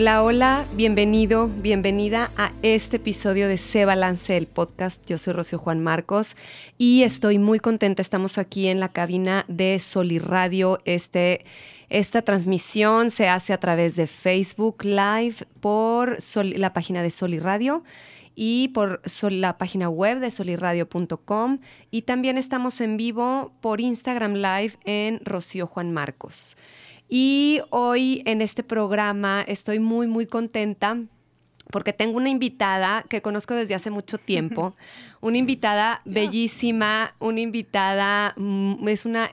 Hola, hola, bienvenido, bienvenida a este episodio de Se Balance el podcast. Yo soy Rocío Juan Marcos y estoy muy contenta. Estamos aquí en la cabina de Soliradio. Este, esta transmisión se hace a través de Facebook Live por la página de Soliradio y por la página web de soliradio.com y también estamos en vivo por Instagram Live en Rocío Juan Marcos. Y hoy en este programa estoy muy, muy contenta porque tengo una invitada que conozco desde hace mucho tiempo, una invitada bellísima, una invitada, mm, es una,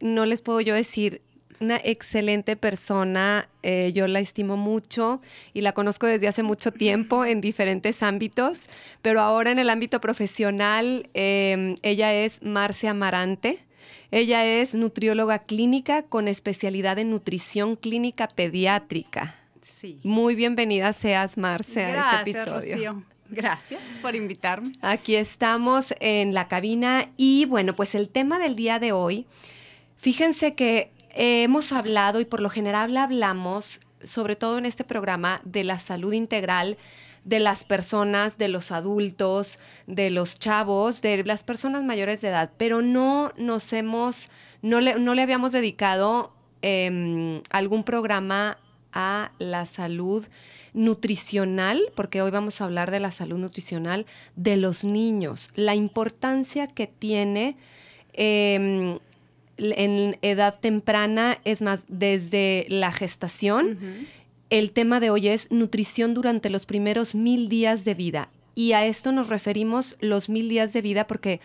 no les puedo yo decir, una excelente persona, eh, yo la estimo mucho y la conozco desde hace mucho tiempo en diferentes ámbitos, pero ahora en el ámbito profesional, eh, ella es Marcia Amarante. Ella es nutrióloga clínica con especialidad en nutrición clínica pediátrica. Sí. Muy bienvenida seas, Marce, a este Gracias, episodio. Rocío. Gracias por invitarme. Aquí estamos en la cabina y bueno, pues el tema del día de hoy, fíjense que hemos hablado y por lo general hablamos, sobre todo en este programa, de la salud integral de las personas, de los adultos, de los chavos, de las personas mayores de edad, pero no nos hemos, no le, no le habíamos dedicado em, algún programa a la salud nutricional, porque hoy vamos a hablar de la salud nutricional de los niños, la importancia que tiene em, en edad temprana, es más, desde la gestación. El tema de hoy es nutrición durante los primeros mil días de vida. Y a esto nos referimos los mil días de vida porque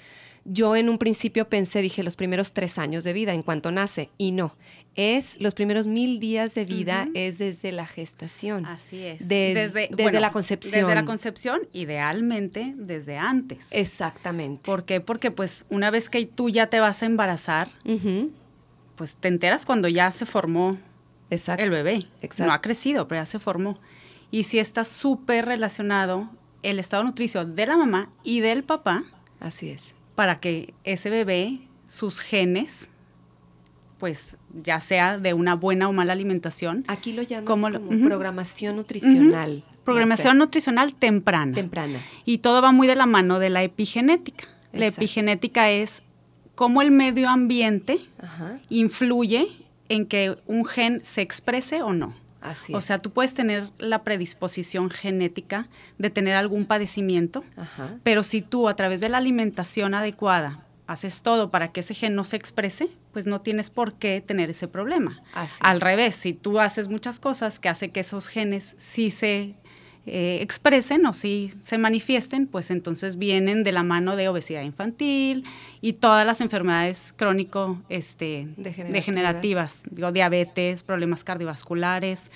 yo en un principio pensé, dije, los primeros tres años de vida en cuanto nace. Y no, es los primeros mil días de vida es desde la gestación. Así es. Des- desde, bueno, la concepción. Desde la concepción, idealmente desde antes. Exactamente. ¿Por qué? Porque pues una vez que tú ya te vas a embarazar, pues te enteras cuando ya se formó Exacto. el bebé. Exacto. No ha crecido, pero ya se formó. Y sí está súper relacionado el estado nutricio de la mamá y del papá Así es. para que ese bebé, sus genes, pues ya sea de una buena o mala alimentación, Aquí lo llamas ¿Cómo lo- como programación nutricional. programación nutricional temprana. Temprana. Y todo va muy de la mano de la epigenética. La epigenética es cómo el medio ambiente Ajá. influye en que un gen se exprese o no. Así o es. sea, tú puedes tener la predisposición genética de tener algún padecimiento, Ajá. pero si tú a través de la alimentación adecuada haces todo para que ese gen no se exprese, pues no tienes por qué tener ese problema. Así Al es. revés, si tú haces muchas cosas que hace que esos genes sí se eh, expresen o sí se manifiesten, pues entonces vienen de la mano de obesidad infantil y todas las enfermedades crónico este, Degenerativas. degenerativas, digo, diabetes, problemas cardiovasculares,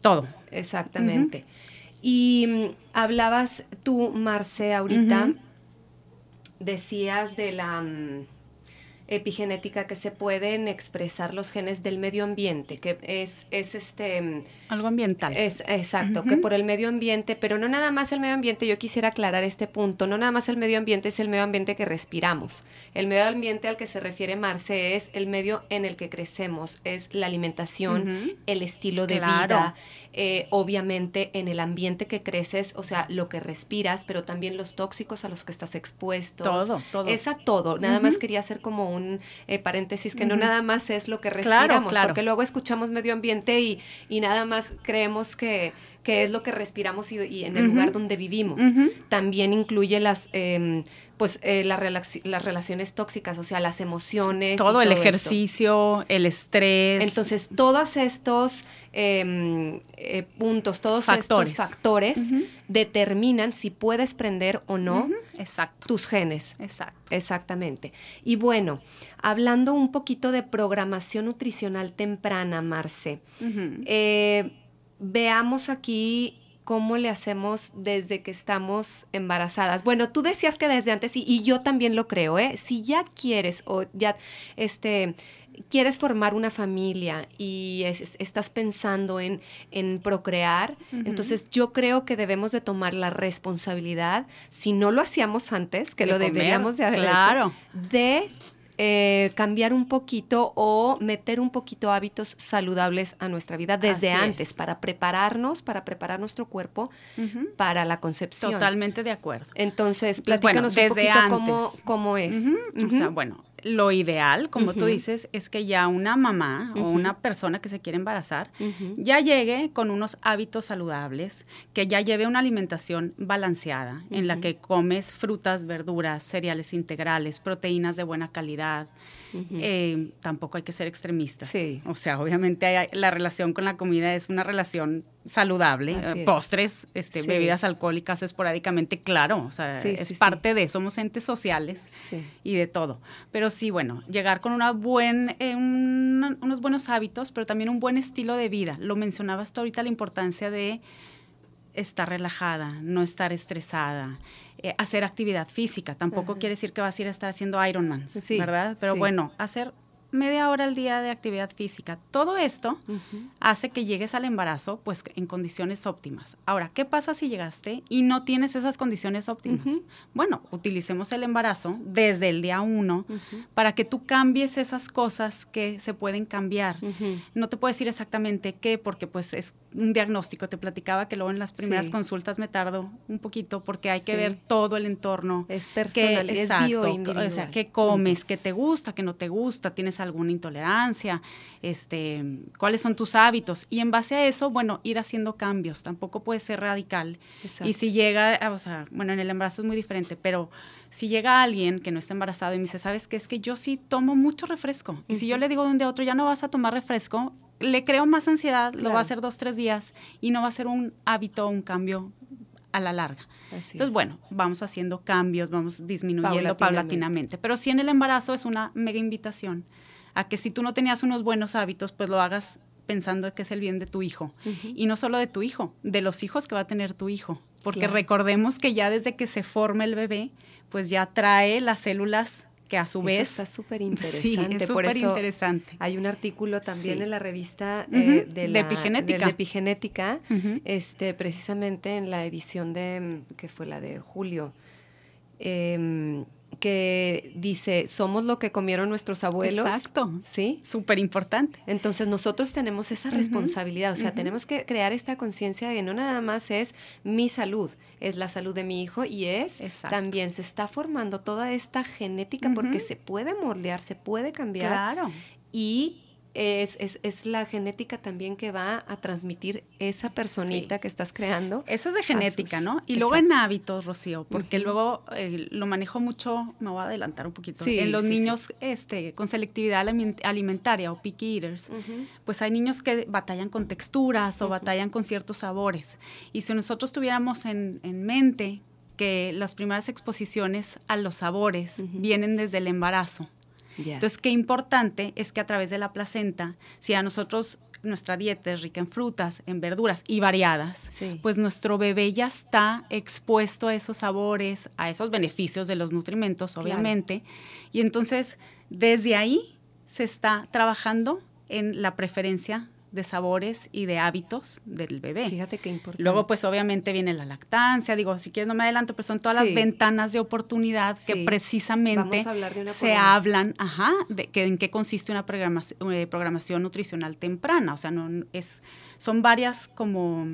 todo. Exactamente. Y mm, hablabas tú, Marce, ahorita, decías de la mm, epigenética que se pueden expresar los genes del medio ambiente, que es, es este... mm, Algo ambiental. Es, exacto, que por el medio ambiente, pero no nada más el medio ambiente, yo quisiera aclarar este punto, no nada más el medio ambiente es el medio ambiente que respiramos. El medio ambiente al que se refiere Marce es el medio en el que crecemos, es la alimentación, el estilo de Claro. vida, eh, obviamente en el ambiente que creces, o sea, lo que respiras, pero también los tóxicos a los que estás expuesto. Todo, todo. Es a todo, nada más quería hacer como un eh, paréntesis, que no nada más es lo que respiramos, claro. porque luego escuchamos medio ambiente y, y nada más creemos que, que es lo que respiramos y, y en el lugar donde vivimos. También incluye las, em, pues, eh, las, las relaciones tóxicas, o sea, las emociones. y todo el esto. ejercicio, el estrés. Entonces, todos estos em, eh, puntos, todos Factores. estos factores determinan si puedes prender o no Exacto. tus genes. Exacto. Exactamente. Y bueno, hablando un poquito de programación nutricional temprana, Marce, eh, veamos aquí cómo le hacemos desde que estamos embarazadas. Bueno, tú decías que desde antes, y, y yo también lo creo, ¿eh? Si ya quieres o ya, este, quieres formar una familia y estás pensando en, en procrear, entonces yo creo que debemos de tomar la responsabilidad, si no lo hacíamos antes, que lo deberíamos de haber claro. de eh, cambiar un poquito o meter un poquito hábitos saludables a nuestra vida desde antes para prepararnos, para preparar nuestro cuerpo para la concepción. Totalmente de acuerdo. Entonces, platícanos un poquito cómo, cómo, es. O sea, bueno, lo ideal, como tú dices, es que ya una mamá o una persona que se quiere embarazar ya llegue con unos hábitos saludables, que ya lleve una alimentación balanceada, en la que comes frutas, verduras, cereales integrales, proteínas de buena calidad, eh, tampoco hay que ser extremistas. O sea, obviamente la relación con la comida es una relación saludable. Postres, este, bebidas alcohólicas esporádicamente, claro. O sea, es parte de, somos entes sociales y de todo. Pero sí, bueno, llegar con una buen, eh, unos buenos hábitos, pero también un buen estilo de vida. Lo mencionabas hasta ahorita la importancia de estar relajada, no estar estresada, eh, hacer actividad física. Tampoco quiere decir que vas a ir a estar haciendo Ironman, ¿verdad? Pero bueno, hacer media hora al día de actividad física. Todo esto hace que llegues al embarazo pues en condiciones óptimas. Ahora, ¿qué pasa si llegaste y no tienes esas condiciones óptimas? Bueno, utilicemos el embarazo desde el día uno para que tú cambies esas cosas que se pueden cambiar. No te puedo decir exactamente qué porque pues es un diagnóstico. Te platicaba que luego en las primeras consultas me tardo un poquito porque hay que ver todo el entorno. Es personal, es O sea, qué comes, qué te gusta, qué no te gusta, tienes alguna intolerancia, este, cuáles son tus hábitos. Y en base a eso, bueno, ir haciendo cambios. Tampoco puede ser radical. Y si llega, o sea, bueno, en el embarazo es muy diferente, pero si llega alguien que no está embarazado y me dice, ¿sabes qué? Es que yo sí tomo mucho refresco. Y si yo le digo de un día a otro, ya no vas a tomar refresco, le creo más ansiedad, lo va a hacer dos, tres días y no va a ser un hábito, un cambio a la larga. Entonces, bueno, vamos haciendo cambios, vamos disminuyendo paulatinamente. Pero sí en el embarazo es una mega invitación a que si tú no tenías unos buenos hábitos, pues lo hagas pensando que es el bien de tu hijo. Y no solo de tu hijo, de los hijos que va a tener tu hijo. Porque recordemos que ya desde que se forma el bebé, pues ya trae las células que a su vez... está súper interesante. es súper interesante. Hay un artículo también en la revista eh, de, la, epigenética, epigenética este, precisamente en la edición de, que fue la de julio, eh, que dice, somos lo que comieron nuestros abuelos. Exacto. Sí. Súper importante. Entonces nosotros tenemos esa responsabilidad, o sea, tenemos que crear esta conciencia de que no nada más es mi salud, es la salud de mi hijo y es también se está formando toda esta genética porque se puede moldear, se puede cambiar. Claro. Y es, es, es, la genética también que va a transmitir esa personita que estás creando. Eso es de genética, ¿no? Y luego en hábitos, Rocío, porque luego eh, lo manejo mucho, me voy a adelantar un poquito, en los niños este, con selectividad alimentaria o picky eaters, pues hay niños que batallan con texturas o batallan con ciertos sabores. Y si nosotros tuviéramos en, en mente que las primeras exposiciones a los sabores vienen desde el embarazo, entonces, qué importante es que a través de la placenta, si a nosotros nuestra dieta es rica en frutas, en verduras y variadas, pues nuestro bebé ya está expuesto a esos sabores, a esos beneficios de los nutrimentos, obviamente. Y entonces, desde ahí se está trabajando en la preferencia de sabores y de hábitos del bebé. Fíjate qué importante. Luego, pues obviamente viene la lactancia, digo, si quieres no me adelanto, pero son todas las ventanas de oportunidad que precisamente se hablan, ajá, de que en qué consiste una programación, eh, programación nutricional temprana, o sea, no es, son varias como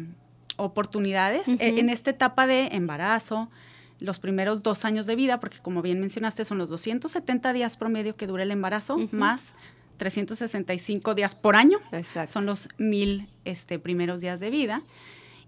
oportunidades. E, en esta etapa de embarazo, los primeros dos años de vida, porque como bien mencionaste, son los 270 días promedio que dura el embarazo, más 365 días por año. Son los mil este, primeros días de vida.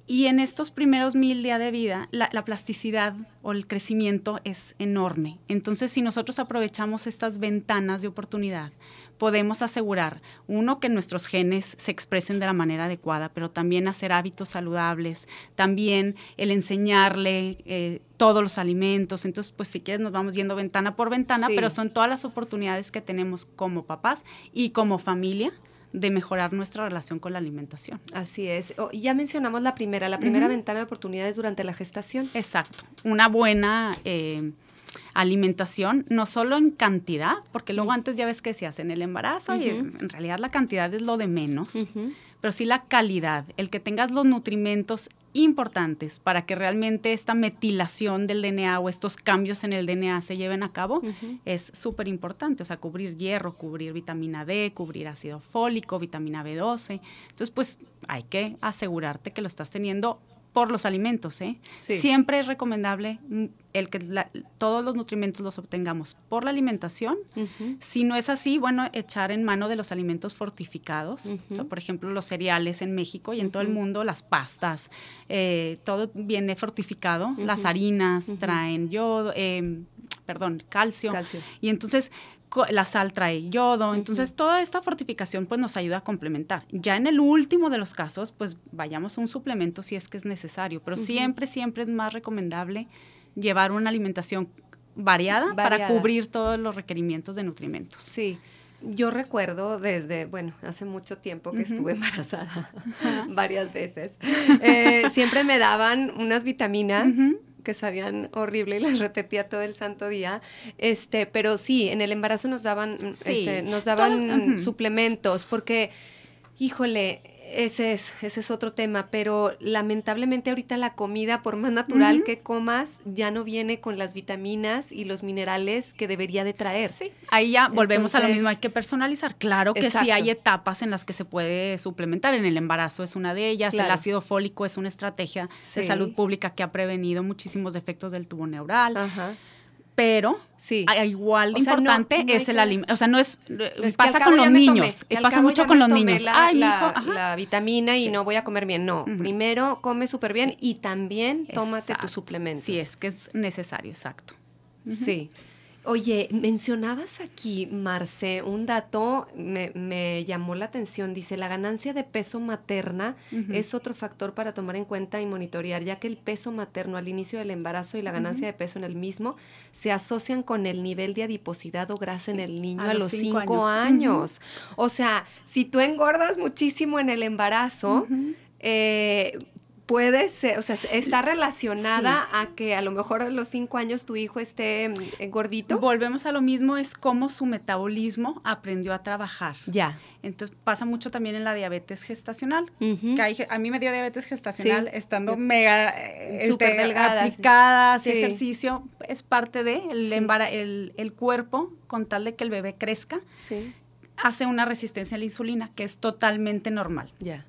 Y en estos primeros mil días de vida, la, plasticidad o el crecimiento es enorme. Entonces, si nosotros aprovechamos estas ventanas de oportunidad, podemos asegurar, uno, que nuestros genes se expresen de la manera adecuada, pero también hacer hábitos saludables, también el enseñarle eh, todos los alimentos. Entonces, pues si quieres nos vamos yendo ventana por ventana, pero son todas las oportunidades que tenemos como papás y como familia de mejorar nuestra relación con la alimentación. Así es. Oh, ya mencionamos la primera, la primera ventana de oportunidades durante la gestación. Exacto. Una buena eh, alimentación, no solo en cantidad, porque luego antes ya ves que se hace en el embarazo y en realidad la cantidad es lo de menos, pero sí la calidad, el que tengas los nutrimentos importantes para que realmente esta metilación del DNA o estos cambios en el DNA se lleven a cabo es súper importante. O sea, cubrir hierro, cubrir vitamina D, cubrir ácido fólico, vitamina B12. Entonces, pues hay que asegurarte que lo estás teniendo por los alimentos. ¿eh? Siempre es recomendable mm, el que todos los nutrimentos los obtengamos por la alimentación. Si no es así, bueno, echar en mano de los alimentos fortificados. por ejemplo, los cereales en México y en todo el mundo, las pastas, eh, todo viene fortificado. Las harinas traen yodo, eh, perdón, calcio. calcio. Y entonces la sal trae yodo, entonces toda esta fortificación pues nos ayuda a complementar. Ya en el último de los casos, pues vayamos a un suplemento si es que es necesario, pero siempre, siempre es más recomendable llevar una alimentación variada, para cubrir todos los requerimientos de nutrimentos. Sí. Yo recuerdo desde, bueno, hace mucho tiempo que estuve embarazada varias veces. Eh, siempre me daban unas vitaminas que sabían horrible y las repetía todo el santo día. Este, pero sí, en el embarazo nos daban, nos daban suplementos, porque, híjole, ese es, ese es otro tema, pero lamentablemente ahorita la comida, por más natural que comas, ya no viene con las vitaminas y los minerales que debería de traer. Sí, ahí ya volvemos a lo mismo, hay que personalizar. Claro que sí hay etapas en las que se puede suplementar, en el embarazo es una de ellas, el ácido fólico es una estrategia de salud pública que ha prevenido muchísimos defectos del tubo neural. Ajá pero sí. igual de importante es el alimento. O sea, no es, pasa con los niños, pasa mucho con los niños. La, la, vitamina y no voy a comer bien. No, primero come súper bien y también tómate tus suplementos. Sí, es que es necesario, exacto. Sí. Oye, mencionabas aquí, Marce, un dato me, llamó la atención. Dice, la ganancia de peso materna es otro factor para tomar en cuenta y monitorear, ya que el peso materno al inicio del embarazo y la ganancia de peso en el mismo se asocian con el nivel de adiposidad o grasa en el niño a, los cinco, años. O sea, si tú engordas muchísimo en el embarazo, eh, puede ser, o sea, está relacionada a que a lo mejor a los cinco años tu hijo esté mm, gordito. Volvemos a lo mismo, es como su metabolismo aprendió a trabajar. Ya. Entonces pasa mucho también en la diabetes gestacional. que a mí me dio diabetes gestacional estando mega este, delgada, aplicada, ejercicio, es parte de el, el, cuerpo con tal de que el bebé crezca. Hace una resistencia a la insulina, que es totalmente normal. Ya.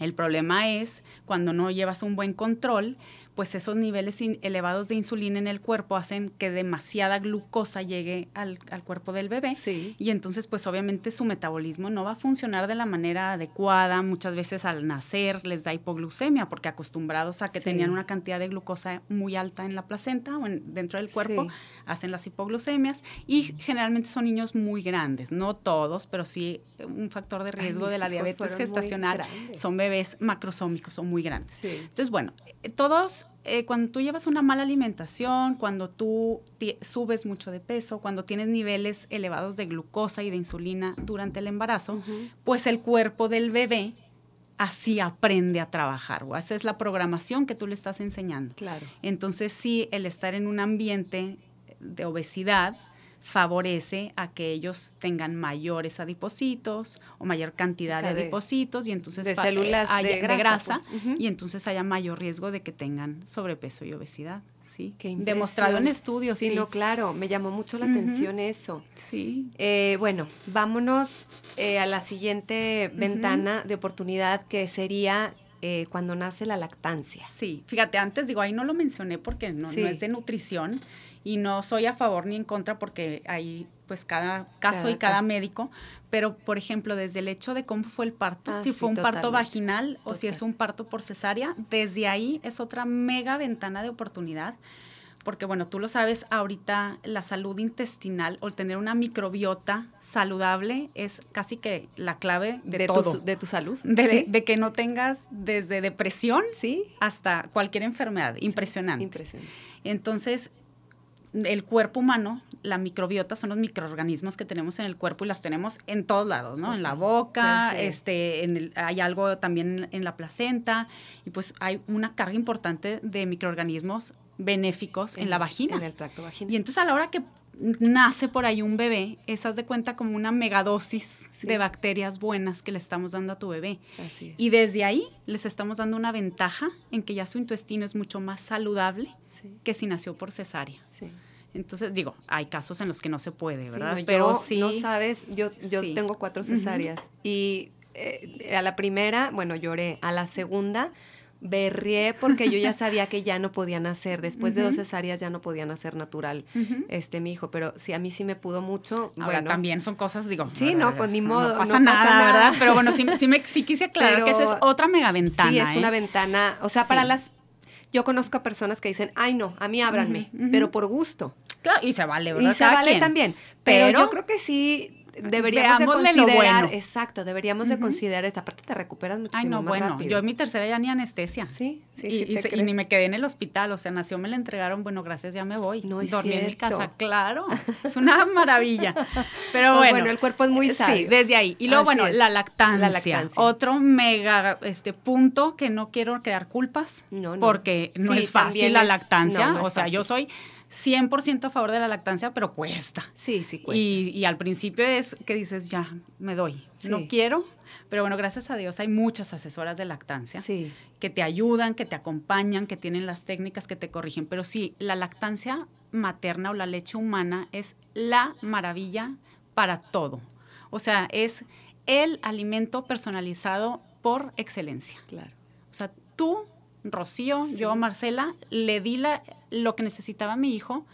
El problema es cuando no llevas un buen control pues esos niveles elevados de insulina en el cuerpo hacen que demasiada glucosa llegue al, cuerpo del bebé. Y entonces, pues obviamente su metabolismo no va a funcionar de la manera adecuada. Muchas veces al nacer les da hipoglucemia porque acostumbrados a que tenían una cantidad de glucosa muy alta en la placenta o dentro del cuerpo, hacen las hipoglucemias. Y generalmente son niños muy grandes, no todos, pero sí un factor de riesgo de la diabetes gestacional son bebés macrosómicos, son muy grandes. Entonces, bueno, todos eh, cuando tú llevas una mala alimentación, cuando tú subes mucho de peso, cuando tienes niveles elevados de glucosa y de insulina durante el embarazo, pues el cuerpo del bebé así aprende a trabajar. O esa es la programación que tú le estás enseñando. Claro. Entonces, sí, el estar en un ambiente de obesidad, favorece a que ellos tengan mayores adipocitos o mayor cantidad de adipocitos y entonces de células de grasa, pues. y entonces haya mayor riesgo de que tengan sobrepeso y obesidad. Sí, demostrado en estudios. Sí, no, claro, me llamó mucho la atención eso. Sí. Eh, bueno, vámonos eh, a la siguiente ventana de oportunidad que sería eh, cuando nace la lactancia. Sí, fíjate, antes digo, ahí no lo mencioné porque no, no es de nutrición, y no soy a favor ni en contra porque hay pues cada caso y cada médico, pero por ejemplo, desde el hecho de cómo fue el parto, ah, si fue un parto vaginal o si es un parto por cesárea, desde ahí es otra mega ventana de oportunidad. Porque bueno, tú lo sabes, ahorita la salud intestinal o tener una microbiota saludable es casi que la clave de, todo. de tu salud. De, de, que no tengas desde depresión ¿Sí? hasta cualquier enfermedad. Impresionante. Impresionante. Entonces, el cuerpo humano, la microbiota son los microorganismos que tenemos en el cuerpo y las tenemos en todos lados, ¿no? En la boca, este, en hay algo también en la placenta y pues hay una carga importante de microorganismos benéficos en, la vagina. En el tracto vaginal. Y entonces a la hora que nace por ahí un bebé, esas de cuenta como una megadosis de bacterias buenas que le estamos dando a tu bebé. Y desde ahí les estamos dando una ventaja en que ya su intestino es mucho más saludable que si nació por cesárea. Entonces, digo, hay casos en los que no se puede, ¿verdad? Pero sí. No sabes, yo, yo tengo cuatro cesáreas y eh, a la primera, bueno, lloré. A la segunda, berrié porque yo ya sabía que ya no podían hacer, después de dos cesáreas ya no podían hacer natural este mi hijo, pero sí a mí sí me pudo mucho. Ahora bueno, también son cosas, digo. Sí, no, pues ni modo. No pasa, nada, ¿verdad? Pero bueno, sí, sí, me, sí quise aclarar que esa es otra mega ventana. Sí, es ¿eh? una ventana, o sea, para las yo conozco a personas que dicen, ay no, a mí ábranme, pero por gusto. Claro, y se vale, ¿verdad? Y se vale también. pero, yo creo que sí deberíamos de considerar, exacto, deberíamos de considerar esa parte te recuperas muchísimo Ay, no, bueno, yo en mi tercera ya ni anestesia. Sí, sí, y, sí. Y, ni me quedé en el hospital, o sea, nació, me la entregaron, bueno, gracias, ya me voy. No es Dormí en mi casa, claro, es una maravilla. Pero bueno. Bueno, el cuerpo es muy sabio. Sí, desde ahí. Y luego, bueno, la lactancia, la lactancia. Otro mega este punto que no quiero crear culpas, no, porque no es fácil la lactancia, o sea, yo soy 100% a favor de la lactancia, pero cuesta. Sí, sí, cuesta. Y, al principio es que dices, ya, me doy, no quiero. Pero bueno, gracias a Dios hay muchas asesoras de lactancia que te ayudan, que te acompañan, que tienen las técnicas que te corrigen. Pero sí, la lactancia materna o la leche humana es la maravilla para todo. O sea, es el alimento personalizado por excelencia. Claro. O sea, tú Rocío, yo, Marcela, le di la, lo que necesitaba mi hijo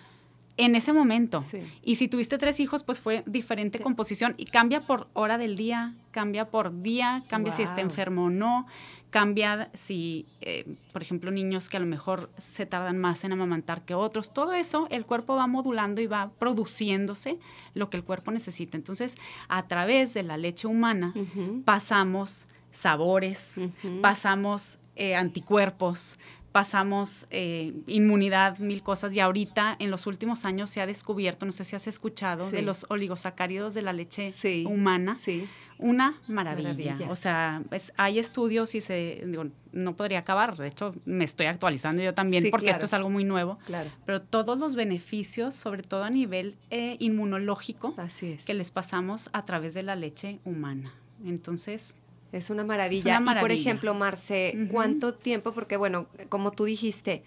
en ese momento. Y si tuviste tres hijos, pues fue diferente composición y cambia por hora del día, cambia por día, cambia si está enfermo o no, cambia si, eh, por ejemplo, niños que a lo mejor se tardan más en amamantar que otros. Todo eso el cuerpo va modulando y va produciéndose lo que el cuerpo necesita. Entonces, a través de la leche humana pasamos sabores, pasamos eh, anticuerpos, pasamos eh, inmunidad, mil cosas, y ahorita en los últimos años se ha descubierto, no sé si has escuchado, de los oligosacáridos de la leche humana. Sí. Una maravilla. O sea, hay estudios y se, digo, no podría acabar, de hecho me estoy actualizando yo también porque esto es algo muy nuevo. Claro. Pero todos los beneficios, sobre todo a nivel eh, inmunológico, que les pasamos a través de la leche humana. Entonces, es una maravilla. Y por ejemplo, Marce, ¿cuánto tiempo? Porque bueno, como tú dijiste,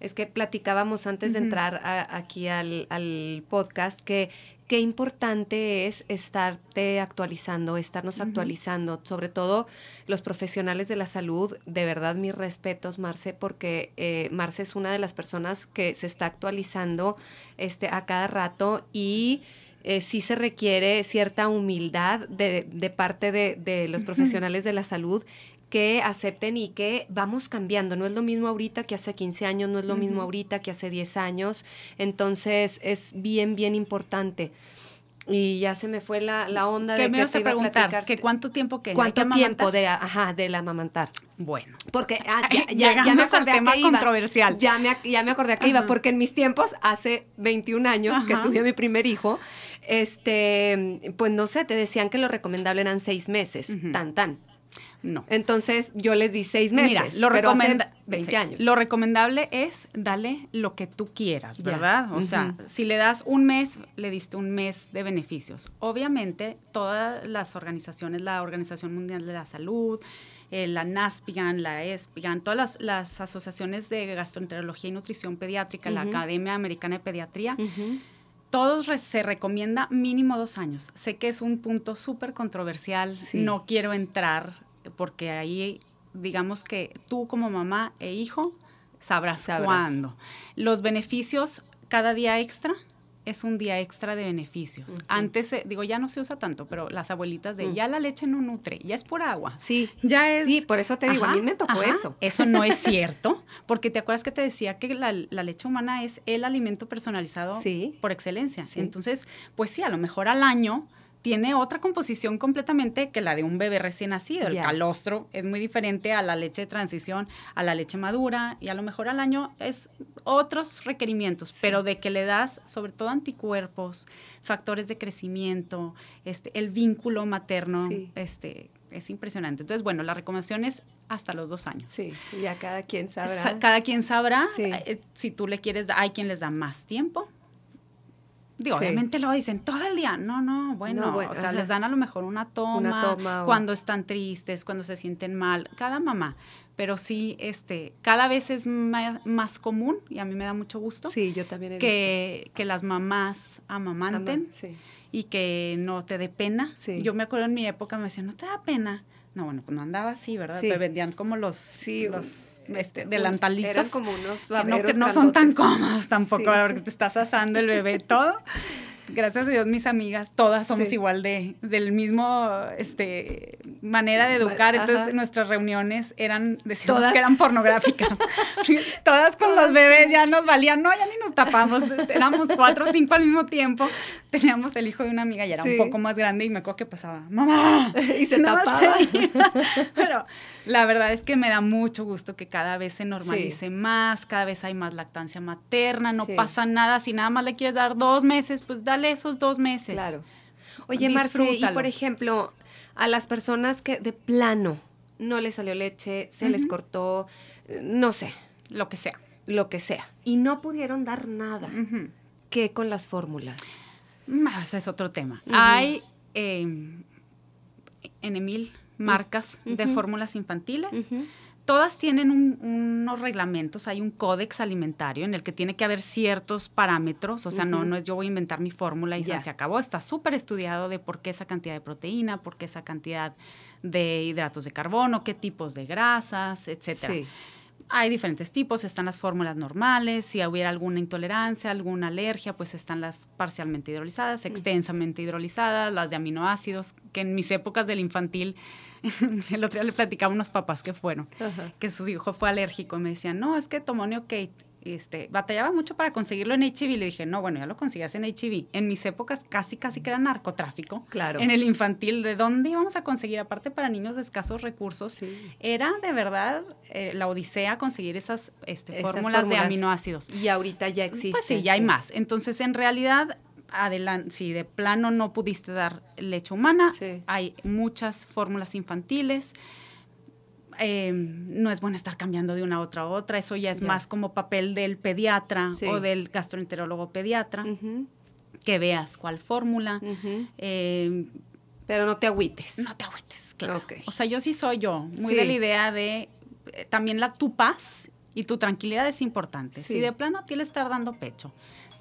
es que platicábamos antes de entrar aquí al, podcast que qué importante es estarte actualizando, estarnos actualizando, sobre todo los profesionales de la salud. De verdad, mis respetos, Marce, porque eh, Marce es una de las personas que se está actualizando este, a cada rato y eh, sí se requiere cierta humildad de, de parte de, de, los profesionales de la salud que acepten y que vamos cambiando. No es lo mismo ahorita que hace 15 años, no es lo mismo ahorita que hace 10 años. Entonces es bien, bien importante. Y ya se me fue la, la onda de me que te iba a platicar. ¿Que ¿Cuánto tiempo que ¿Cuánto tiempo de, ajá, del amamantar? Bueno. Porque ah, ya, ya, me acordé tema que controversial. Ya me, ya me acordé a qué iba, porque en mis tiempos, hace 21 años que tuve a mi primer hijo, este, pues no sé, te decían que lo recomendable eran seis meses, tan, tan. No. Entonces yo les di seis meses. Mira, lo pero 20 años. Lo recomendable es darle lo que tú quieras, ¿verdad? O sea, si le das un mes, le diste un mes de beneficios. Obviamente, todas las organizaciones, la Organización Mundial de la Salud, eh, la NASPIGAN, la ESPIGAN, todas las, asociaciones de gastroenterología y nutrición pediátrica, la Academia Americana de Pediatría, todos se recomienda mínimo dos años. Sé que es un punto súper controversial, no quiero entrar porque ahí digamos que tú como mamá e hijo sabrás, cuándo. Los beneficios cada día extra es un día extra de beneficios. Antes, digo, ya no se usa tanto, pero las abuelitas de mm. ya la leche no nutre, ya es por agua. Sí. Ya es. Sí, por eso te digo, a mí me tocó eso. Eso no es cierto, porque te acuerdas que te decía que la, leche humana es el alimento personalizado por excelencia. Entonces, pues sí, a lo mejor al año tiene otra composición completamente que la de un bebé recién nacido. El calostro es muy diferente a la leche de transición, a la leche madura y a lo mejor al año es otros requerimientos, pero de que le das sobre todo anticuerpos, factores de crecimiento, este, el vínculo materno, este, es impresionante. Entonces, bueno, la recomendación es hasta los dos años. Sí, ya cada quien sabrá. Cada quien sabrá. Eh, si tú le quieres, hay quien les da más tiempo, Digo, obviamente lo dicen todo el día. No, no, bueno, o sea, les dan a lo mejor una toma, cuando están tristes, cuando se sienten mal, cada mamá. Pero sí, este, cada vez es más, común, y a mí me da mucho gusto, sí, yo también que, que las mamás amamanten y que no te dé pena. Yo me acuerdo en mi época, me decían, no te da pena. No, bueno, pues no andaba así, ¿verdad? Me vendían como los, sí, los este, delantalitos. Eran como unos que no, que no son tan cómodos tampoco, porque te estás asando el bebé todo gracias a Dios mis amigas, todas somos igual de, del mismo, este, manera de educar, entonces nuestras reuniones eran, decíamos que eran pornográficas, todas con los bebés ya nos valían, no, ya ni nos tapamos, éramos cuatro o cinco al mismo tiempo, teníamos el hijo de una amiga y era un poco más grande y me acuerdo que pasaba, mamá, y se tapaba. Pero la verdad es que me da mucho gusto que cada vez se normalice más, cada vez hay más lactancia materna, no pasa nada, si nada más le quieres dar dos meses, pues dale esos dos meses. Claro. Oye, Marce, y por ejemplo, a las personas que de plano no les salió leche, se les cortó, no sé. Lo que sea. Lo que sea. Y no pudieron dar nada. ¿Qué con las fórmulas? Más es otro tema. Hay em, en Emil marcas de fórmulas infantiles todas tienen unos reglamentos, hay un códex alimentario en el que tiene que haber ciertos parámetros, o sea, no, no es yo voy a inventar mi fórmula y ya. se acabó, está súper estudiado de por qué esa cantidad de proteína, por qué esa cantidad de hidratos de carbono, qué tipos de grasas, etcétera. Hay diferentes tipos, están las fórmulas normales, si hubiera alguna intolerancia, alguna alergia, pues están las parcialmente hidrolizadas, extensamente hidrolizadas, las de aminoácidos, que en mis épocas del infantil el otro día le platicaba a unos papás que fueron, que su hijo fue alérgico y me decían, no, es que tomó Kate este, batallaba mucho para conseguirlo en HIV. Le dije, no, bueno, ya lo conseguías en HIV. En mis épocas casi, casi que era narcotráfico. Claro. En el infantil, ¿de dónde íbamos a conseguir? Aparte para niños de escasos recursos, era de verdad eh, la odisea conseguir esas, este, fórmulas, de aminoácidos. Y ahorita ya existen. Pues sí, ya hay más. Entonces, en realidad, adelante, si de plano no pudiste dar leche humana, hay muchas fórmulas infantiles. Em, no es bueno estar cambiando de una a otra a otra, eso ya es más como papel del pediatra o del gastroenterólogo pediatra, que veas cuál fórmula. Em, Pero no te agüites. No te agüites, claro. O sea, yo sí soy yo, muy de la idea de eh, también la tu paz y tu tranquilidad es importante. Si de plano a ti le estar dando pecho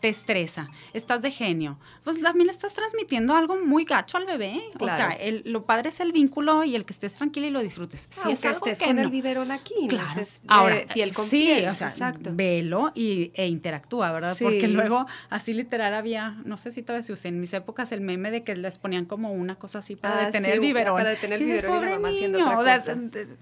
te estresa, estás de genio, pues también le estás transmitiendo algo muy gacho al bebé. O sea, el, lo padre es el vínculo y el que estés tranquilo y lo disfrutes. Si es estés con el biberón aquí, claro. estés Ahora, piel con sí, o sea, exacto. velo y, e interactúa, ¿verdad? Porque luego, así literal había, no sé si todavía se usa, en mis épocas el meme de que les ponían como una cosa así para ah, detener el biberón. Para detener el biberón y, la mamá haciendo otra cosa.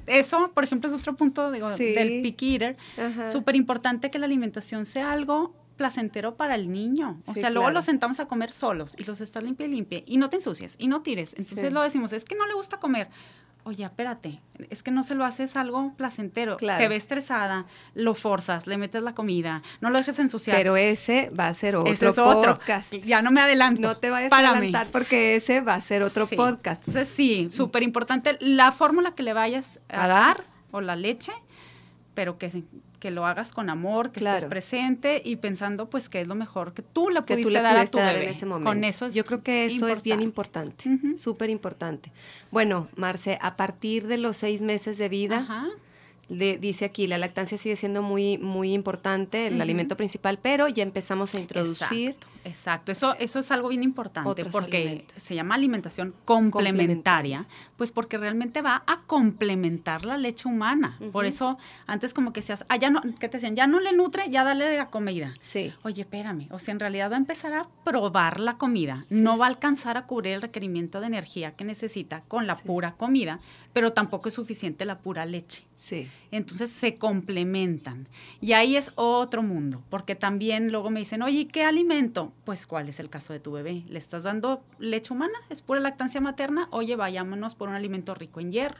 Eso, por ejemplo, es otro punto digo, del picky eater. Súper importante que la alimentación sea algo placentero para el niño. O sea, luego los sentamos a comer solos y los estás limpia y limpia y no te ensucias y no tires. Entonces lo decimos, es que no le gusta comer. Oye, espérate, es que no se lo haces algo placentero. Te ves estresada, lo forzas, le metes la comida, no lo dejes ensuciar. Pero ese va a ser otro ese es podcast. Ya no me adelanto. No te vayas a adelantar porque ese va a ser otro podcast. Entonces, sí, súper importante la fórmula que le vayas a dar o la leche, pero que que lo hagas con amor, que estés presente y pensando pues que es lo mejor que tú le pudiste dar a tu bebé. En ese momento. Con eso Yo creo que eso es bien importante, súper importante. Bueno, Marce, a partir de los seis meses de vida, dice aquí, la lactancia sigue siendo muy, muy importante, el alimento principal, pero ya empezamos a introducir Exacto, eso, eso es algo bien importante porque se llama alimentación complementaria, pues porque realmente va a complementar la leche humana. Por eso antes como que seas, ah, ya no, que te decían, ya no le nutre, ya dale de la comida. Sí. Oye, espérame, o sea, en realidad va a empezar a probar la comida, no va a alcanzar a cubrir el requerimiento de energía que necesita con la pura comida, pero tampoco es suficiente la pura leche. Sí. Entonces se complementan. Y ahí es otro mundo, porque también luego me dicen, oye, ¿qué alimento? Pues cuál es el caso de tu bebé. ¿Le estás dando leche humana? ¿Es pura lactancia materna? Oye, vayámonos por un alimento rico en hierro.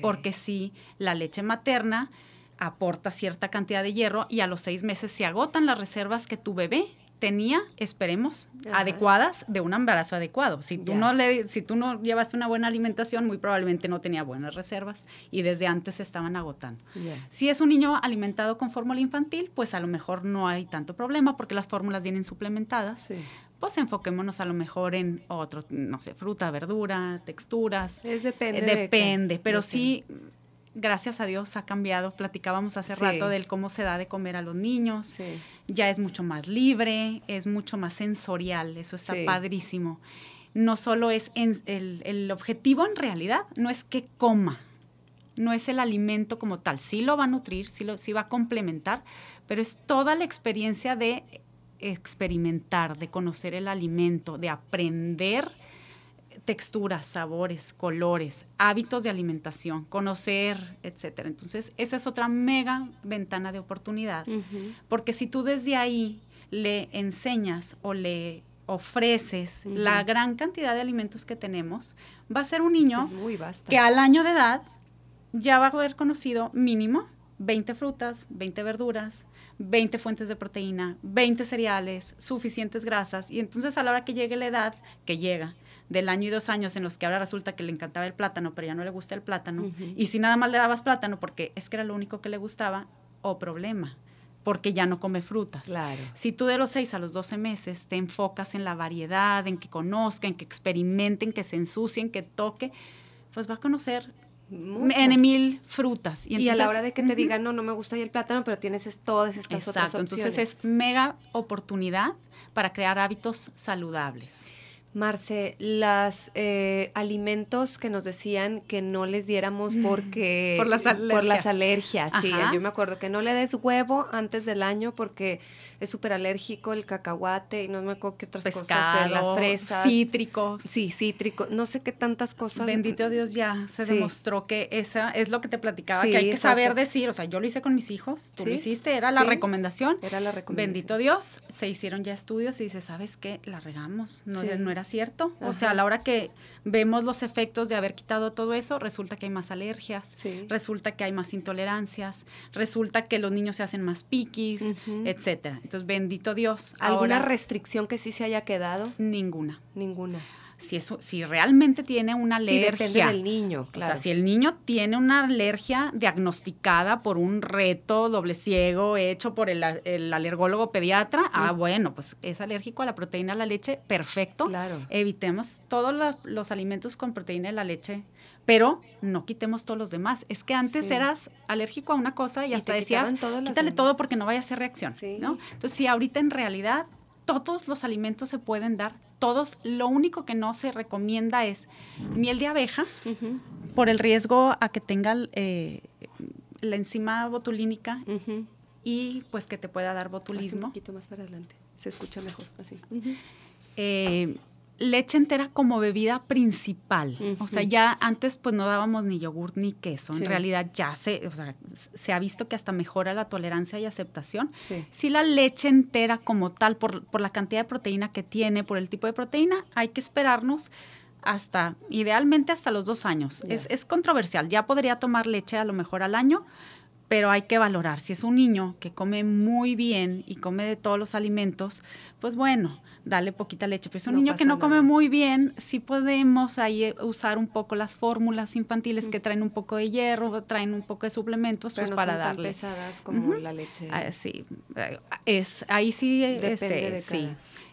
Porque si la leche materna aporta cierta cantidad de hierro y a los seis meses se agotan las reservas que tu bebé tenía, esperemos, adecuadas de un embarazo adecuado. Si tú, no le, si tú no llevaste una buena alimentación, muy probablemente no tenía buenas reservas y desde antes se estaban agotando. Si es un niño alimentado con fórmula infantil, pues a lo mejor no hay tanto problema porque las fórmulas vienen suplementadas. Pues enfoquémonos a lo mejor en otro, no sé, fruta, verdura, texturas. Es depende. depende, pero sí gracias a Dios ha cambiado. Platicábamos hace rato del cómo se da de comer a los niños. Ya es mucho más libre, es mucho más sensorial, eso está padrísimo. No solo es el, objetivo en realidad, no es que coma, no es el alimento como tal. Sí lo va a nutrir, sí, lo, sí va a complementar, pero es toda la experiencia de experimentar, de conocer el alimento, de aprender texturas, sabores, colores, hábitos de alimentación, conocer, etcétera. Entonces, esa es otra mega ventana de oportunidad, porque si tú desde ahí le enseñas o le ofreces la gran cantidad de alimentos que tenemos, va a ser un niño que, al año de edad ya va a haber conocido mínimo 20 frutas, 20 verduras, 20 fuentes de proteína, 20 cereales, suficientes grasas, y entonces a la hora que llegue la edad, que llega, del año y dos años en los que ahora resulta que le encantaba el plátano, pero ya no le gusta el plátano, y si nada más le dabas plátano porque es que era lo único que le gustaba, o problema, porque ya no come frutas. Claro. Si tú de los 6 a los 12 meses te enfocas en la variedad, en que conozca, en que experimenten, que se ensucien, que toque, pues va a conocer en mil frutas. Y, a la hora de que te digan, no, no me gusta el plátano, pero tienes todas estas otras opciones. Entonces es mega oportunidad para crear hábitos saludables. Marce, los eh, alimentos que nos decían que no les diéramos porque por las alergias, por las alergias. sí, yo me acuerdo que no le des huevo antes del año porque es súper alérgico el cacahuate y no me acuerdo qué otras cosas, las fresas, cítricos, sí, cítrico, no sé qué tantas cosas. Bendito Dios ya se demostró que esa es lo que te platicaba que hay que saber decir, o sea, yo lo hice con mis hijos, tú lo hiciste, era la recomendación, era la recomendación. Bendito Dios, se hicieron ya estudios y dice, sabes qué, la regamos, no, no era cierto. O sea, a la hora que vemos los efectos de haber quitado todo eso, resulta que hay más alergias, resulta que hay más intolerancias, resulta que los niños se hacen más piquis, etcétera. Entonces, bendito Dios. ¿Alguna restricción que sí se haya quedado? Ninguna. Ninguna si, si realmente tiene una alergia. Sí, depende del niño, claro. O sea, si el niño tiene una alergia diagnosticada por un reto doble ciego hecho por el, alergólogo pediatra, ah, bueno, pues es alérgico a la proteína de la leche, perfecto. Claro. Evitemos todos los alimentos con proteína de la leche, pero no quitemos todos los demás. Es que antes eras alérgico a una cosa y, hasta decías, quítale todo porque no vaya a hacer reacción, ¿no? Entonces, si ahorita en realidad todos los alimentos se pueden dar, todos. Lo único que no se recomienda es miel de abeja por el riesgo a que tenga eh, la enzima botulínica y pues que te pueda dar botulismo. un poquito más para adelante, se escucha mejor así leche entera como bebida principal. O sea, ya antes pues no dábamos ni yogur ni queso. En realidad ya se, o sea, se ha visto que hasta mejora la tolerancia y aceptación. Sí. la leche entera como tal, por, por, la cantidad de proteína que tiene, por el tipo de proteína, hay que esperarnos hasta, idealmente hasta los dos años. Es, es controversial. Ya podría tomar leche a lo mejor al año, pero hay que valorar. Si es un niño que come muy bien y come de todos los alimentos, pues bueno, dale poquita leche. Pero es un niño que no come muy bien, sí podemos ahí eh, usar un poco las fórmulas infantiles que traen un poco de hierro, traen un poco de suplementos pues, para son darle. Tan pesadas como la leche. Ah, sí, es ahí sí, este, sí.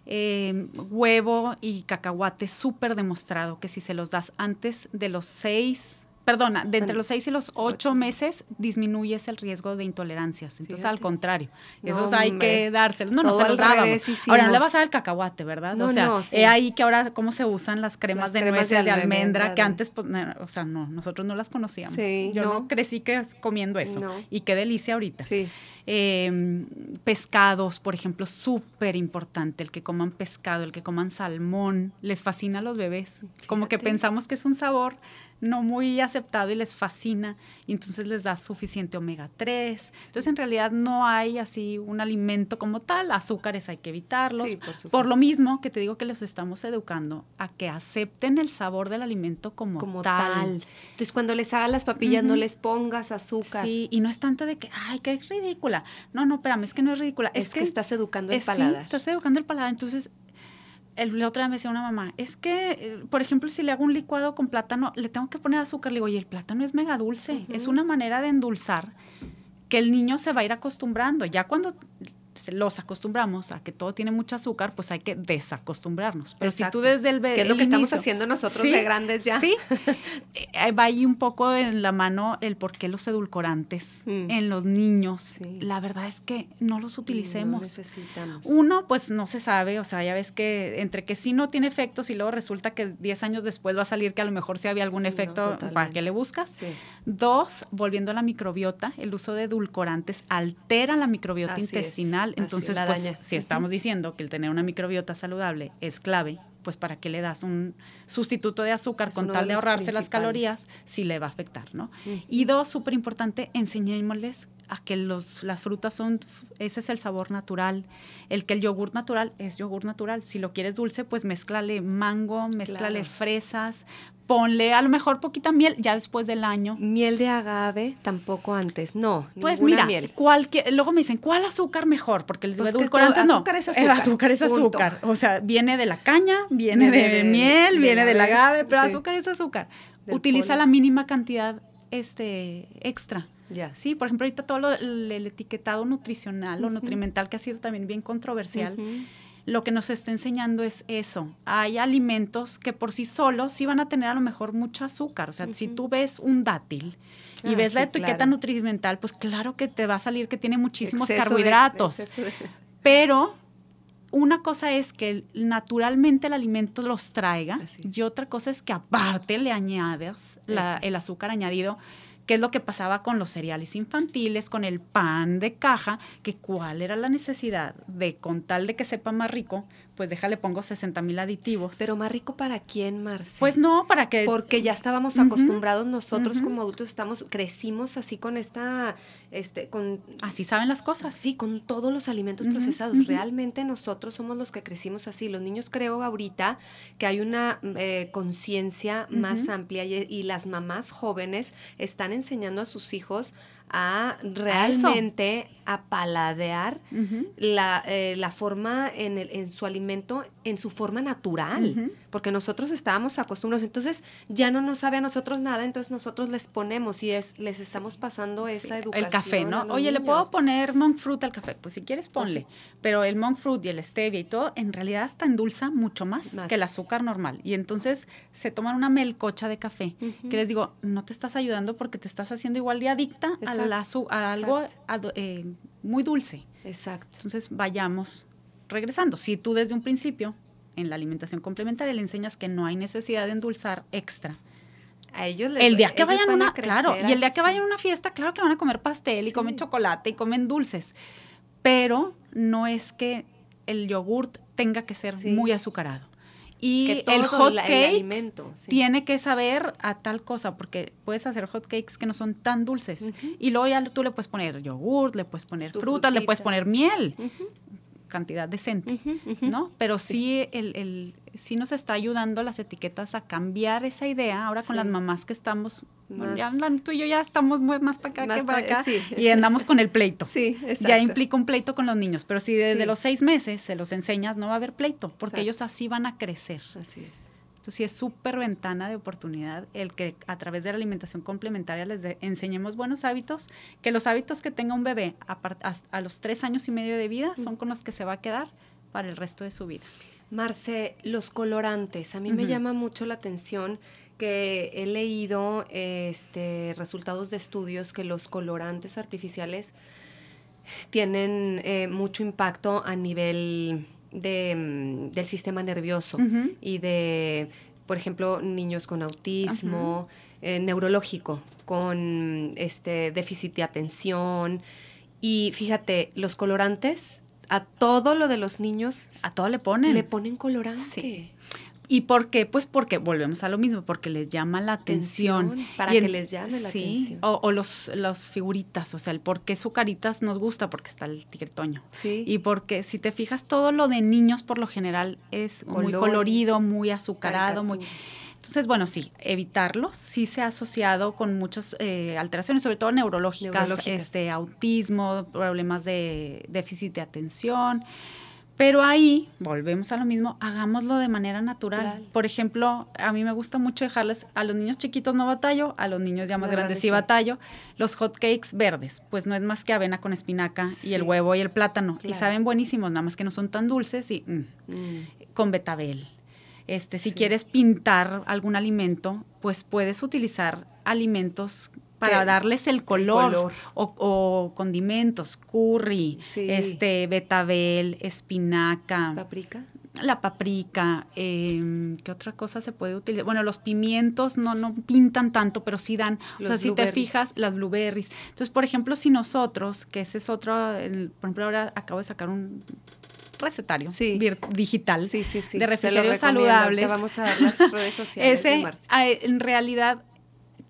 Eh, huevo y cacahuate súper demostrado que si se los das antes de los seis perdona, de entre los seis y los ocho meses disminuyes el riesgo de intolerancias. Entonces, al contrario, esos hay que dárselos. No, no se los dábamos. Ahora, no le vas a dar el cacahuate, ¿verdad? o sea, he ahí que ahora cómo se usan las cremas de nueces de, almendra, que antes, pues, o sea, no, nosotros no las conocíamos. Yo no crecí que comiendo eso. Y qué delicia ahorita. Sí. Em, pescados, por ejemplo, súper importante, el que coman pescado, el que coman salmón, les fascina a los bebés. Como que pensamos que es un sabor no muy aceptado y les fascina, y entonces les da suficiente omega 3. Entonces, en realidad no hay así un alimento como tal, azúcares hay que evitarlos. por, lo mismo que te digo que los estamos educando a que acepten el sabor del alimento como, como tal. Entonces, cuando les hagas las papillas, no les pongas azúcar. Sí, y no es tanto de que, ay, qué ridícula. No, no, espérame, es que no es ridícula. Es, que, estás educando el paladar. estás educando el paladar. Entonces, el, la otra vez me decía una mamá, es que, eh, por ejemplo, si le hago un licuado con plátano, le tengo que poner azúcar. Le digo, y el plátano es mega dulce. Es una manera de endulzar que el niño se va a ir acostumbrando. Ya cuando los acostumbramos a que todo tiene mucho azúcar, pues hay que desacostumbrarnos. Pero si tú desde el Que es lo que estamos haciendo nosotros de grandes ya. Sí. Eh, va ahí un poco en la mano el por qué los edulcorantes mm. en los niños. La verdad es que no los utilicemos. No necesitamos. Uno, pues no se sabe, o sea, ya ves que entre que sí no tiene efectos y luego resulta que 10 años después va a salir que a lo mejor sí había algún efecto, ¿para qué le buscas? Dos, volviendo a la microbiota, el uso de edulcorantes altera la microbiota intestinal entonces, pues, si estamos diciendo que el tener una microbiota saludable es clave, pues para qué le das un sustituto de azúcar con tal de, ahorrarse las calorías, si le va a afectar, ¿no? Y dos, súper importante, enseñémosles a que los, las frutas son, ese es el sabor natural, el que el yogur natural es yogur natural, si lo quieres dulce, pues mezclale mango, mezclale fresas, ponle a lo mejor poquita miel ya después del año. Miel de agave tampoco antes, no. Pues mira, miel. luego me dicen, ¿cuál azúcar mejor? Porque el pues edulcorante no. Azúcar es azúcar. El azúcar es azúcar. O sea, viene de la caña, viene, de, miel, viene del agave, pero azúcar es azúcar. Utiliza la mínima cantidad este extra. Ya. Sí, por ejemplo, ahorita todo el, etiquetado nutricional o nutrimental que ha sido también bien controversial lo que nos está enseñando es eso. Hay alimentos que por sí solos sí van a tener a lo mejor mucho azúcar. O sea, si tú ves un dátil y ah, ves la etiqueta nutrimental, pues claro que te va a salir que tiene muchísimos carbohidratos. Pero una cosa es que naturalmente el alimento los traiga y otra cosa es que aparte le añades el azúcar añadido qué es lo que pasaba con los cereales infantiles, con el pan de caja, que cuál era la necesidad de, con tal de que sepa más rico, pues déjale pongo 60 mil aditivos. Pero más rico para quién, Marce? Pues no, para que... Porque ya estábamos acostumbrados nosotros como adultos, estamos, crecimos así con esta, este, con... Así saben las cosas. Sí, con todos los alimentos procesados. Realmente nosotros somos los que crecimos así. Los niños creo ahorita que hay una eh, conciencia más amplia y, y las mamás jóvenes están enseñando a sus hijos a realmente a, paladear la, eh, la, forma en, el, en, su alimento en su forma natural, porque nosotros estábamos acostumbrados, entonces ya no nos sabe a nosotros nada, entonces nosotros les ponemos y es les estamos pasando esa educación. El café, ¿no? Oye, ¿le puedo poner monk fruit al café? Pues si quieres pues ponle, pero el monk fruit y el stevia y todo, en realidad hasta endulza mucho más, que el azúcar normal. Y entonces se toman una melcocha de café, que les digo, no te estás ayudando porque te estás haciendo igual de adicta a, la, a algo eh, muy dulce. Exacto. Entonces vayamos regresando. Si tú desde un principio en la alimentación complementaria le enseñas que no hay necesidad de endulzar extra, a ellos el día que vayan una claro y el día que vayan a una fiesta claro que van a comer pastel y comen chocolate y comen dulces pero no es que el yogurt tenga que ser muy azucarado y el hot cake tiene que saber a tal cosa, porque puedes hacer hot cakes que no son tan dulces. Y luego ya tú le puedes poner yogurt, le puedes poner frutas, le puedes poner miel. Cantidad decente, ¿no? Pero sí, el, el, sí nos está ayudando las etiquetas a cambiar esa idea. Ahora con las mamás que estamos, ya tú y yo ya estamos más para acá que para acá y andamos con el pleito. Sí, Ya implica un pleito con los niños, pero si desde los seis meses se los enseñas, no va a haber pleito, porque ellos así van a crecer. Así es. Entonces sí es súper ventana de oportunidad el que a través de la alimentación complementaria les enseñemos buenos hábitos, que los hábitos que tenga un bebé a, a los tres años y medio de vida son con los que se va a quedar para el resto de su vida. Marce, los colorantes. A mí me llama mucho la atención que he leído este, resultados de estudios que los colorantes artificiales tienen eh, mucho impacto a nivel de, mm, del sistema nervioso y de, por ejemplo, niños con autismo, eh, neurológico, con este déficit de atención. Y fíjate, los colorantes a todo lo de los niños. A todo le ponen. Le ponen colorante. ¿Y por qué? Pues porque volvemos a lo mismo, porque les llama la atención. para que les llame la atención. O, o los, los figuritas, o sea, el por qué su caritas nos gusta, porque está el tigre-toño. Sí. Y porque si te fijas, todo lo de niños por lo general es muy colorido, muy azucarado, muy... Entonces, bueno, sí, evitarlos. Sí se ha asociado con muchas eh, alteraciones, sobre todo neurológicas, este, autismo, problemas de déficit de atención. Pero ahí, volvemos a lo mismo, hagámoslo de manera natural. Por ejemplo, a mí me gusta mucho dejarles, a los niños chiquitos no batallo, a los niños ya más grandes sí batallo, los hot cakes verdes, pues no es más que avena con espinaca y el huevo y el plátano. Y saben buenísimos, nada más que no son tan dulces y mm, mm. con betabel. Este, si quieres pintar algún alimento, pues puedes utilizar alimentos para darles el color, O, condimentos, curry, este betabel, espinaca, paprika. La paprika, eh, ¿qué otra cosa se puede utilizar? Bueno, los pimientos no, no pintan tanto, pero sí dan, o sea, si te fijas, las blueberries. Entonces, por ejemplo, si nosotros, que ese es otro, por ejemplo, ahora acabo de sacar un recetario digital de refrigerios saludables. vamos a dar las redes sociales. Ese, en realidad,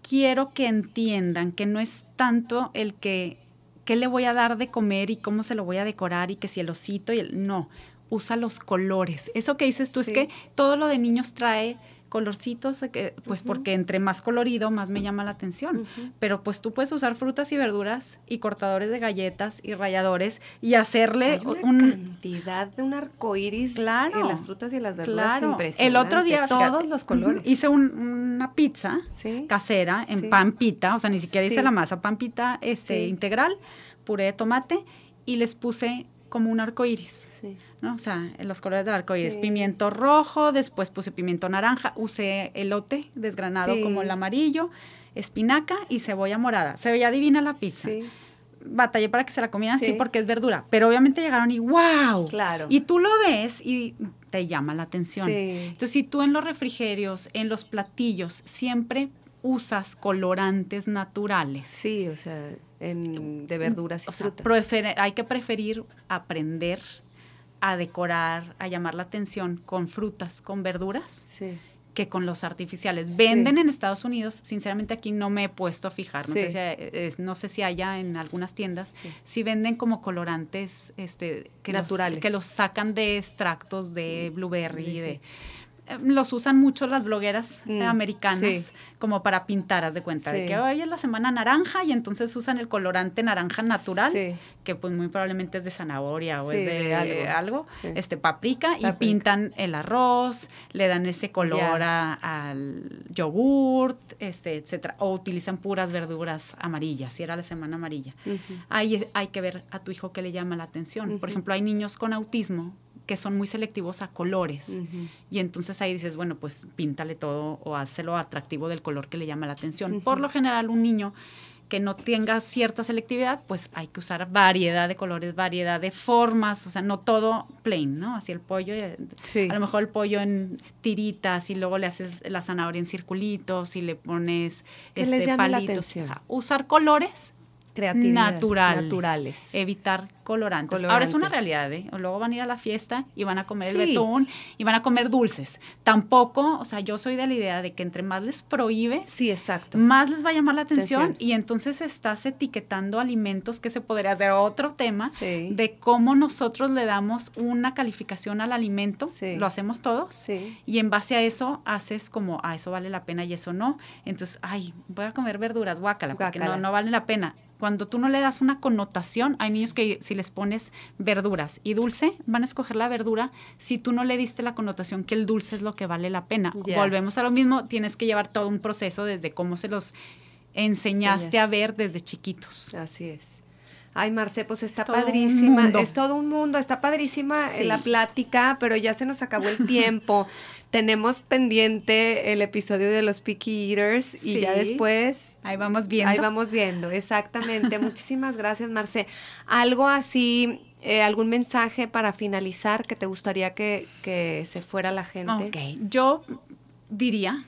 quiero que entiendan que no es tanto el que qué le voy a dar de comer y cómo se lo voy a decorar y que si el osito y el no, usa los colores. Eso que dices tú es que todo lo de niños trae colorcitos, pues porque entre más colorido, más me llama la atención. Pero pues tú puedes usar frutas y verduras y cortadores de galletas y rayadores y hacerle una cantidad de un arco iris claro, en las frutas y las verduras claro. El otro día, todos los colores. Hice una pizza casera en pan pita, o sea, ni siquiera hice la masa, pan pita este, integral, puré de tomate y les puse como un arco iris. ¿No? O sea, en los colores del arco iris. Pimiento rojo, después puse pimiento naranja, usé elote desgranado como el amarillo, espinaca y cebolla morada. Se veía divina la pizza. Batallé para que se la comieran, sí. porque es verdura. Pero obviamente llegaron y ¡wow! Claro. Y tú lo ves y te llama la atención. Entonces, si tú en los refrigerios, en los platillos, siempre usas colorantes naturales. Sí, o sea, de verduras y frutas. hay que preferir aprender a decorar, a llamar la atención con frutas, con verduras, que con los artificiales. Venden en Estados Unidos, sinceramente aquí no me he puesto a fijar, no, sé, si, eh, no sé si allá en algunas tiendas, si venden como colorantes este, que naturales. que los sacan de extractos de blueberry, de los usan mucho las blogueras mm, americanas como para pintar, haz de cuenta, de que hoy es la semana naranja y entonces usan el colorante naranja natural, que pues muy probablemente es de zanahoria o es de, algo, este paprika, y pintan el arroz, le dan ese color al yogurt, este, etcétera, o utilizan puras verduras amarillas, si era la semana amarilla. Ahí hay que ver a tu hijo qué le llama la atención. Por ejemplo, hay niños con autismo que son muy selectivos a colores. Y entonces ahí dices, bueno, pues píntale todo o hazlo atractivo del color que le llama la atención. Por lo general, un niño que no tenga cierta selectividad, pues hay que usar variedad de colores, variedad de formas, o sea, no todo plain, ¿no? Así el pollo, eh, a lo mejor el pollo en tiritas y luego le haces la zanahoria en circulitos y le pones este, palitos. usar colores naturales. naturales. Evitar colorantes. Ahora es una realidad, ¿eh? Luego van a ir a la fiesta y van a comer el betún y van a comer dulces. Tampoco, o sea, yo soy de la idea de que entre más les prohíbe, sí, exacto. más les va a llamar la atención, y entonces estás etiquetando alimentos que se podría hacer otro tema de cómo nosotros le damos una calificación al alimento, lo hacemos todos, y en base a eso haces como, ah, eso vale la pena y eso no. Entonces, ay, voy a comer verduras, guácala, porque no, no vale la pena cuando tú no le das una connotación, hay niños que si les pones verduras y dulce, van a escoger la verdura si tú no le diste la connotación que el dulce es lo que vale la pena. Volvemos a lo mismo, tienes que llevar todo un proceso desde cómo se los enseñaste a ver desde chiquitos. Así es. Ay, Marce, pues está padrísima. Es todo un mundo, está padrísima la plática, pero ya se nos acabó el tiempo. Tenemos pendiente el episodio de los Picky Eaters y ya después. Ahí vamos viendo. Ahí vamos viendo, exactamente. Muchísimas gracias, Marce. Algo así, eh, algún mensaje para finalizar que te gustaría que, se fuera la gente. Ok, yo diría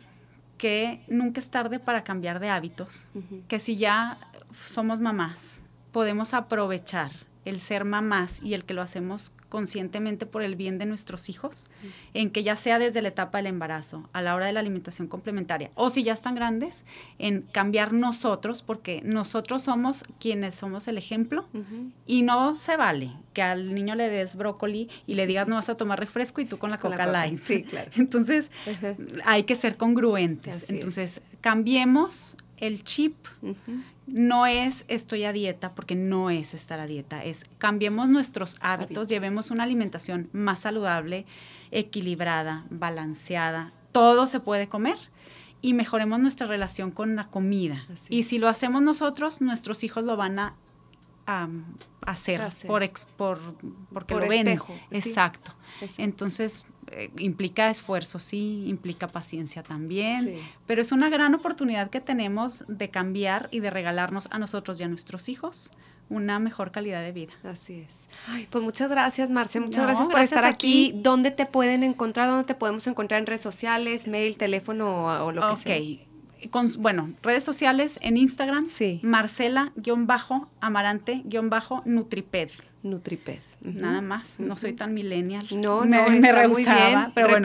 que nunca es tarde para cambiar de hábitos, que si ya somos mamás, podemos aprovechar el ser mamás y el que lo hacemos conscientemente por el bien de nuestros hijos, en que ya sea desde la etapa del embarazo, a la hora de la alimentación complementaria, o si ya están grandes, en cambiar nosotros, porque nosotros somos quienes somos el ejemplo y no se vale que al niño le des brócoli y le digas no vas a tomar refresco y tú con la coca light. Sí, claro. Entonces, hay que ser congruentes. Entonces, cambiemos el chip no es estoy a dieta, porque no es estar a dieta, es cambiemos nuestros hábitos, llevemos una alimentación más saludable, equilibrada, balanceada, todo se puede comer y mejoremos nuestra relación con la comida. Y si lo hacemos nosotros, nuestros hijos lo van a, hacer, Por, por, porque lo ven. Exacto. Entonces, eh, implica esfuerzo, sí, implica paciencia también, pero es una gran oportunidad que tenemos de cambiar y de regalarnos a nosotros y a nuestros hijos una mejor calidad de vida. Así es. pues muchas gracias, Marce. Muchas gracias por estar aquí. ¿Dónde te pueden encontrar? ¿Dónde te podemos encontrar en redes sociales, mail, teléfono o, lo que sea? Ok. Con, bueno, redes sociales en Instagram, sí. Marcela-Amarante-Nutriped. Nutriped. Nada más, no soy tan millennial. No, no, me, me muy bien. Pero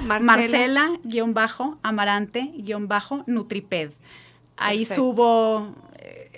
Marcela. Marcela-Amarante-Nutriped. Ahí subo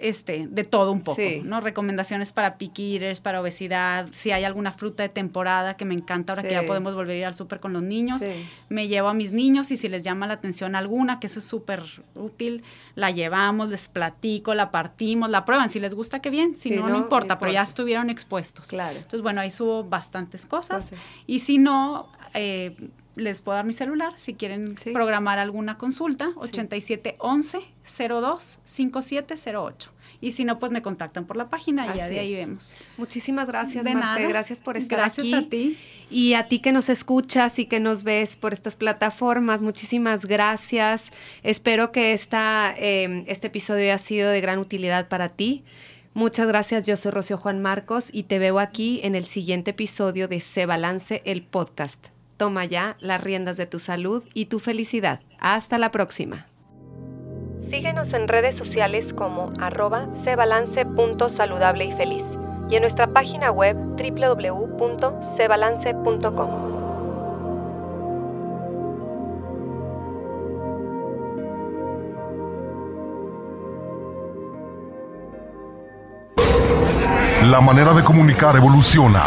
este, de todo un poco, ¿no? Recomendaciones para picky para obesidad, si hay alguna fruta de temporada que me encanta ahora que ya podemos volver a ir al súper con los niños, me llevo a mis niños y si les llama la atención alguna, que eso es súper útil, la llevamos, les platico, la partimos, la prueban, si les gusta, qué bien, si no, no, importa, pero ya estuvieron expuestos. Claro. Entonces, bueno, ahí subo bastantes cosas. Y si no... Eh, les puedo dar mi celular si quieren programar alguna consulta, 8711 02 5708. Y si no, pues me contactan por la página y ya de ahí vemos. Muchísimas gracias, de Marce. Gracias por estar aquí. Gracias a ti. Y a ti que nos escuchas y que nos ves por estas plataformas, muchísimas gracias. Espero que esta, em, este episodio haya sido de gran utilidad para ti. Muchas gracias, yo soy Rocío Juan Marcos y te veo aquí en el siguiente episodio de Se Balance el podcast. Toma ya las riendas de tu salud y tu felicidad. Hasta la próxima. Síguenos en redes sociales como arroba cebalance.saludable y feliz y en nuestra página web www.cebalance.com. La manera de comunicar evoluciona.